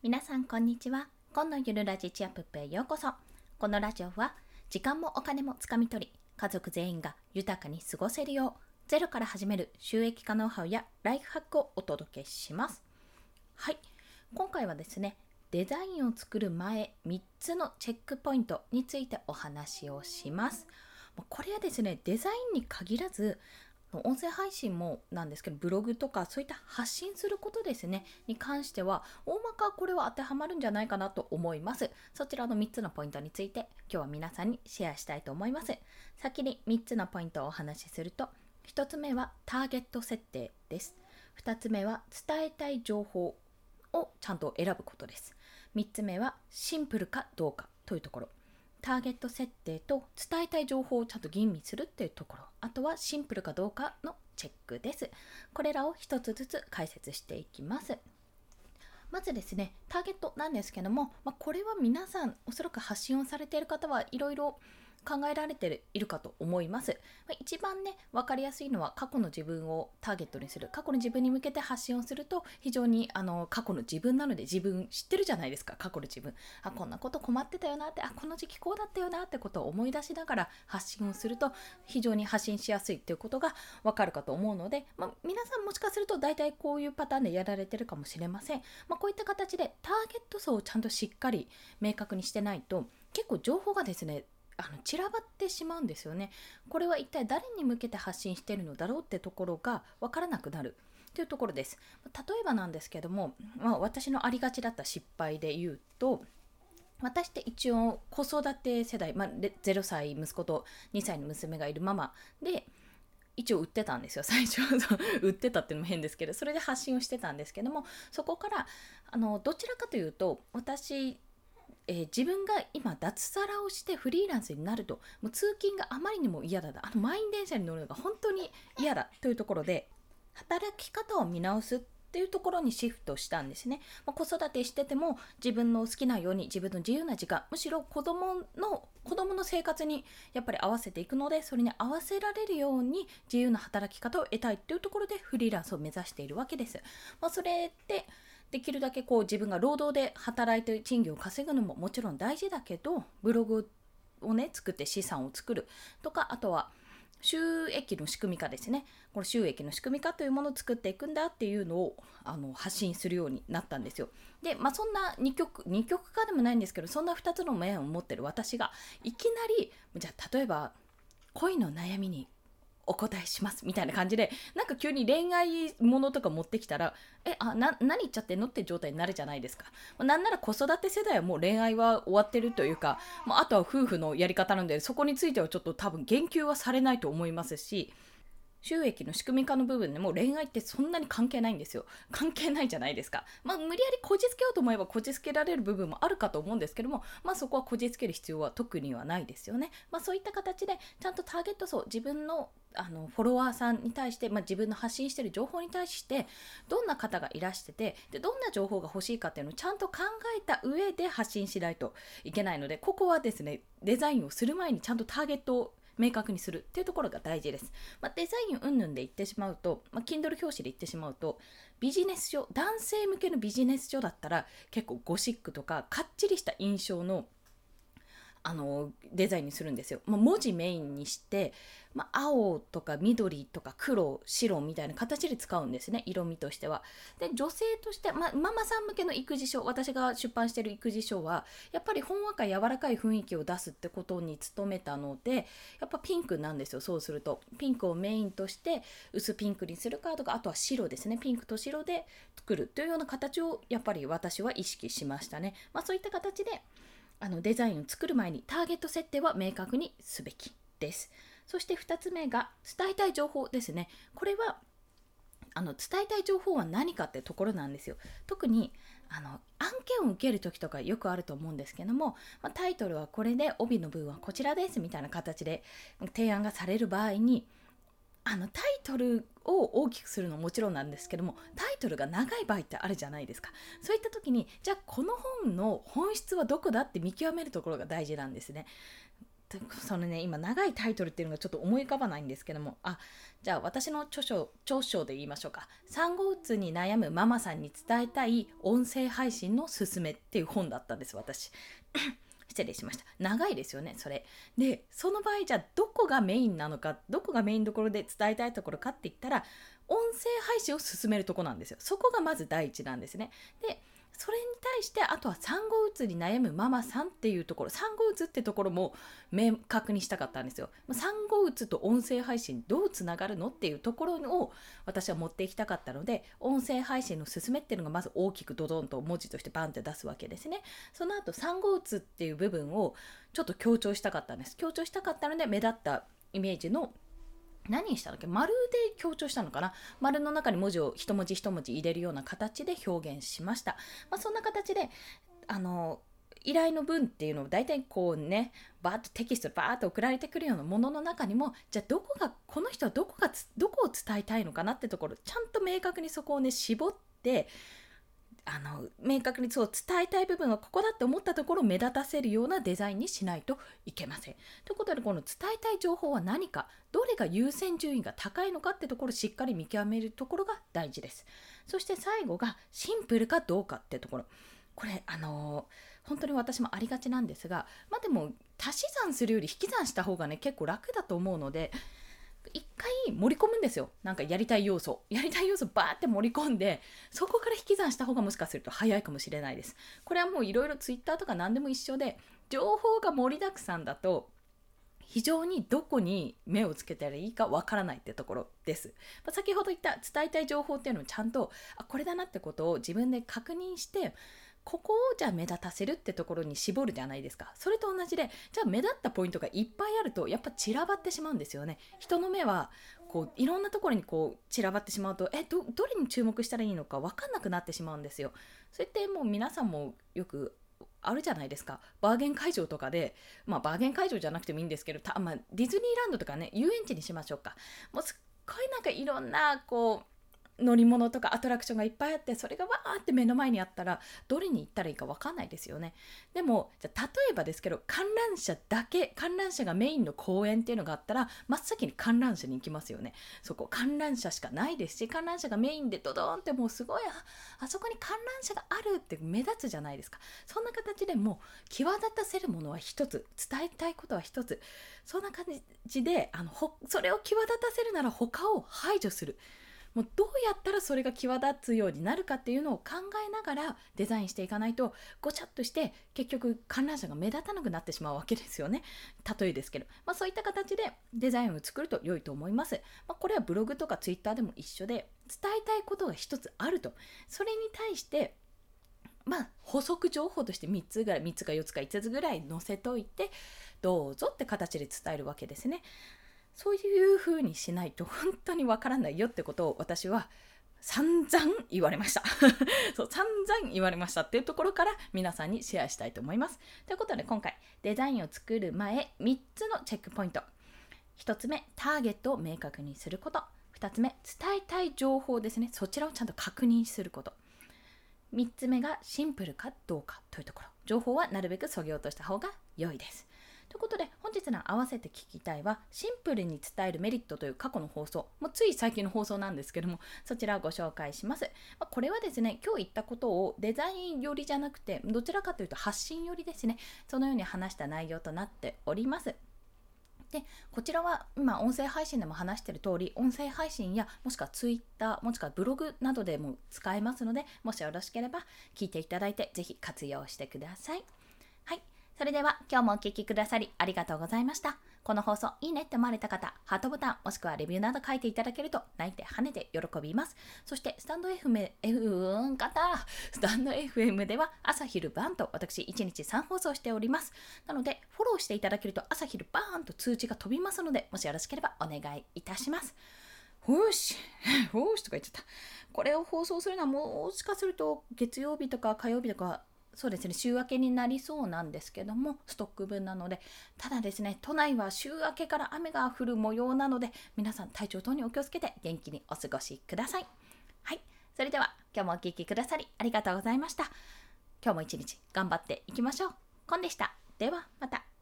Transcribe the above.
皆さんこんにちは。今のゆるラジチアップへようこそ。このラジオは時間もお金もつかみ取り家族全員が豊かに過ごせるようゼロから始める収益化ノウハウやライフハックをお届けします。はい。今回はですねデザインを作る前3つのチェックポイントについてお話をします。これはですねデザインに限らず音声配信もなんですけどブログとかそういった発信することですねに関しては大まかこれは当てはまるんじゃないかなと思います。そちらの3つのポイントについて今日は皆さんにシェアしたいと思います。先に3つのポイントをお話しすると1つ目はターゲット設定です。2つ目は伝えたい情報をちゃんと選ぶことです。3つ目はシンプルかどうかというところ。ターゲット設定と伝えたい情報をちゃんと吟味するっていうところ。あとはシンプルかどうかのチェックです。これらを一つずつ解説していきます。まずですねターゲットなんですけども、まあ、これは皆さんおそらく発信をされている方はいろいろ考えられているかと思います。まあ、一番ね、分かりやすいのは過去の自分をターゲットにする。過去の自分に向けて発信をすると、非常にあの過去の自分なので自分知ってるじゃないですか、過去の自分。あ、こんなこと困ってたよなって、あ、この時期こうだったよなってことを思い出しながら発信をすると、非常に発信しやすいっていうことが分かるかと思うので、まあ、皆さんもしかすると大体こういうパターンでやられてるかもしれません。まあ、こういった形でターゲット層をちゃんとしっかり明確にしてないと、結構情報がですねあの散らばってしまうんですよね。これは一体誰に向けて発信してるのだろうってところが分からなくなる。というところです。例えばなんですけども、まあ、私のありがちだった失敗で言うと、私って一応子育て世代、まあ、0歳息子と2歳の娘がいるママで、一応売ってたんですよ最初売ってたっていうのも変ですけどそれで発信をしてたんですけどもそこからあのどちらかというと私えー、自分が今脱サラをしてフリーランスになるともう通勤があまりにも嫌だあの満員電車に乗るのが本当に嫌だというところで働き方を見直すっていうところにシフトしたんですね、まあ、子育てしてても自分の好きなように自分の自由な時間むしろ子供の子供の生活にやっぱり合わせていくのでそれに合わせられるように自由な働き方を得たいっていうところでフリーランスを目指しているわけです、まあ、それってできるだけこう自分が労働で働いて賃金を稼ぐのももちろん大事だけどブログをね作って資産を作るとかあとは収益の仕組み化ですね。この収益の仕組み化というものを作っていくんだっていうのをあの発信するようになったんですよ。でまあそんな2極2極化でもないんですけどそんな2つの面を持ってる私がいきなりじゃあ例えば恋の悩みにお答えしますみたいな感じでなんか急に恋愛ものとか持ってきたらえあな何言っちゃってんのって状態になるじゃないですか、まあ、なんなら子育て世代はもう恋愛は終わってるというか、まあ、あとは夫婦のやり方なんでそこについてはちょっと多分言及はされないと思いますし収益の仕組み化の部分でも恋愛ってそんなに関係ないんですよ。関係ないじゃないですか。まあ、無理やりこじつけようと思えばこじつけられる部分もあるかと思うんですけども、まあ、そこはこじつける必要は特にはないですよね。まあ、そういった形でちゃんとターゲット層、自分のあのフォロワーさんに対して、まあ、自分の発信してる情報に対してどんな方がいらしててでどんな情報が欲しいかっていうのをちゃんと考えた上で発信しないといけないのでここはですねデザインをする前にちゃんとターゲットを明確にするっていうところが大事です。まあ、デザイン云々で言ってしまうと、まあ、Kindle 表紙で言ってしまうと、ビジネス書、男性向けのビジネス書だったら結構ゴシックとかかっちりした印象のあのデザインにするんですよ。まあ、文字メインにして、まあ、青とか緑とか黒白みたいな形で使うんですね色味としては。で女性として、まあ、ママさん向けの育児書私が出版してる育児書はやっぱりほんわか柔らかい雰囲気を出すってことに努めたのでやっぱピンクなんですよそうするとピンクをメインとして薄ピンクにするかとかあとは白ですねピンクと白で作るというような形をやっぱり私は意識しましたね。まあ、そういった形であのデザインを作る前にターゲット設定は明確にすべきです。そして2つ目が伝えたい情報ですね。これはあの伝えたい情報は何かってところなんですよ。特にあの案件を受ける時とかよくあると思うんですけども、まあ、タイトルはこれで帯の部分はこちらですみたいな形で提案がされる場合にあのタイトルを大きくするのももちろんなんですけどもタイトルが長い場合ってあるじゃないですか。そういった時にじゃあこの本の本質はどこだって見極めるところが大事なんですね。そのね今長いタイトルっていうのがちょっと思い浮かばないんですけどもあじゃあ私の著書著書で言いましょうか。産後うつに悩むママさんに伝えたい音声配信のすすめっていう本だったんです私。失礼しました。長いですよねそれ。でその場合じゃあどこがメインなのかどこがメインどころで伝えたいところかって言ったら音声配信を進めるとこなんですよ。そこがまず第一なんですね。でそれに対してあとは産後うつに悩むママさんっていうところ産後うつってところも明確にしたかったんですよ。産後うつと音声配信どうつながるのっていうところを私は持っていきたかったので音声配信の勧めっていうのがまず大きくドドンと文字としてバンって出すわけですね。その後産後うつっていう部分をちょっと強調したかったんです。強調したかったので目立ったイメージの何したんだっけ？丸で強調したのかな？丸の中に文字を一文字一文字入れるような形で表現しました。まあ、そんな形で、あの、依頼の文っていうのを大体こうね、バーッとテキストバーッと送られてくるようなものの中にも、じゃあどこが、この人はどこが、どこを伝えたいのかなってところ、ちゃんと明確にそこをね、絞って、あの明確にそう伝えたい部分はここだって思ったところを目立たせるようなデザインにしないといけません。ということでこの伝えたい情報は何かどれが優先順位が高いのかってところをしっかり見極めるところが大事です。そして最後がシンプルかどうかってところ。これあのー、本当に私もありがちなんですがまあでも足し算するより引き算した方がね結構楽だと思うので一回盛り込むんですよ。なんかやりたい要素。やりたい要素バーって盛り込んでそこから引き算した方がもしかすると早いかもしれないです。これはもういろいろ Twitter とか何でも一緒で情報が盛りだくさんだと非常にどこに目をつけたらいいかわからないってところです。ま先ほど言った伝えたい情報っていうのをちゃんとあこれだなってことを自分で確認してここをじゃあ目立たせるってところに絞るじゃないですか。それと同じでじゃあ目立ったポイントがいっぱいあるとやっぱ散らばってしまうんですよね。人の目はこういろんなところにこう散らばってしまうとえどどれに注目したらいいのか分かんなくなってしまうんですよ。それってもう皆さんもよくあるじゃないですか。バーゲン会場とかでまあバーゲン会場じゃなくてもいいんですけどた、まあ、ディズニーランドとかね遊園地にしましょうか。もうすっごいなんかいろんなこう乗り物とかアトラクションがいっぱいあってそれがわーって目の前にあったらどれに行ったらいいか分かんないですよね。でもじゃ例えばですけど観覧車だけ観覧車がメインの公園っていうのがあったら真っ先に観覧車に行きますよね。そこ観覧車しかないですし観覧車がメインでドドーンってもうすごいあそこに観覧車があるって目立つじゃないですか。そんな形でもう際立たせるものは一つ伝えたいことは一つ。そんな感じであのそれを際立たせるなら他を排除する。もうどうやったらそれが際立つようになるかっていうのを考えながらデザインしていかないとごちゃっとして結局観覧車が目立たなくなってしまうわけですよね。例えですけど、まあ、そういった形でデザインを作ると良いと思います、まあ、これはブログとかツイッターでも一緒で伝えたいことが一つあると。それに対してまあ補足情報として3つぐらい3つか4つか5つぐらい載せといてどうぞって形で伝えるわけですね。そういう風にしないと本当にわからないよってことを私は散々言われました。そう散々言われましたっていうところから皆さんにシェアしたいと思います。ということで今回デザインを作る前3つのチェックポイント。1つ目ターゲットを明確にすること。2つ目伝えたい情報ですね。そちらをちゃんと確認すること。3つ目がシンプルかどうかというところ。情報はなるべくそぎ落とした方が良いです。ということで本日の合わせて聞きたいはシンプルに伝えるメリットという過去の放送。もうつい最近の放送なんですけどもそちらをご紹介します、まあ、これはですね今日言ったことをデザイン寄りじゃなくてどちらかというと発信寄りですね。そのように話した内容となっております。でこちらは今音声配信でも話している通り音声配信やもしくは Twitter もしくはブログなどでも使えますのでもしよろしければ聞いていただいてぜひ活用してください。それでは今日もお聴きくださりありがとうございました。この放送いいねって思われた方、ハートボタンもしくはレビューなど書いていただけると泣いて跳ねて喜びます。そしてスタンド FM、F、うん方、スタンド FM では朝昼晩と私1日3放送しております。なのでフォローしていただけると朝昼バーンと通知が飛びますので、もしよろしければお願いいたします。よし、よしとか言っちゃった。これを放送するのはもしかすると月曜日とか火曜日とかそうですね週明けになりそうなんですけどもストック分なのでただですね都内は週明けから雨が降る模様なので皆さん体調等にお気をつけて元気にお過ごしください。はい。それでは今日もお聴きくださりありがとうございました。今日も一日頑張っていきましょう。コンでした。ではまた。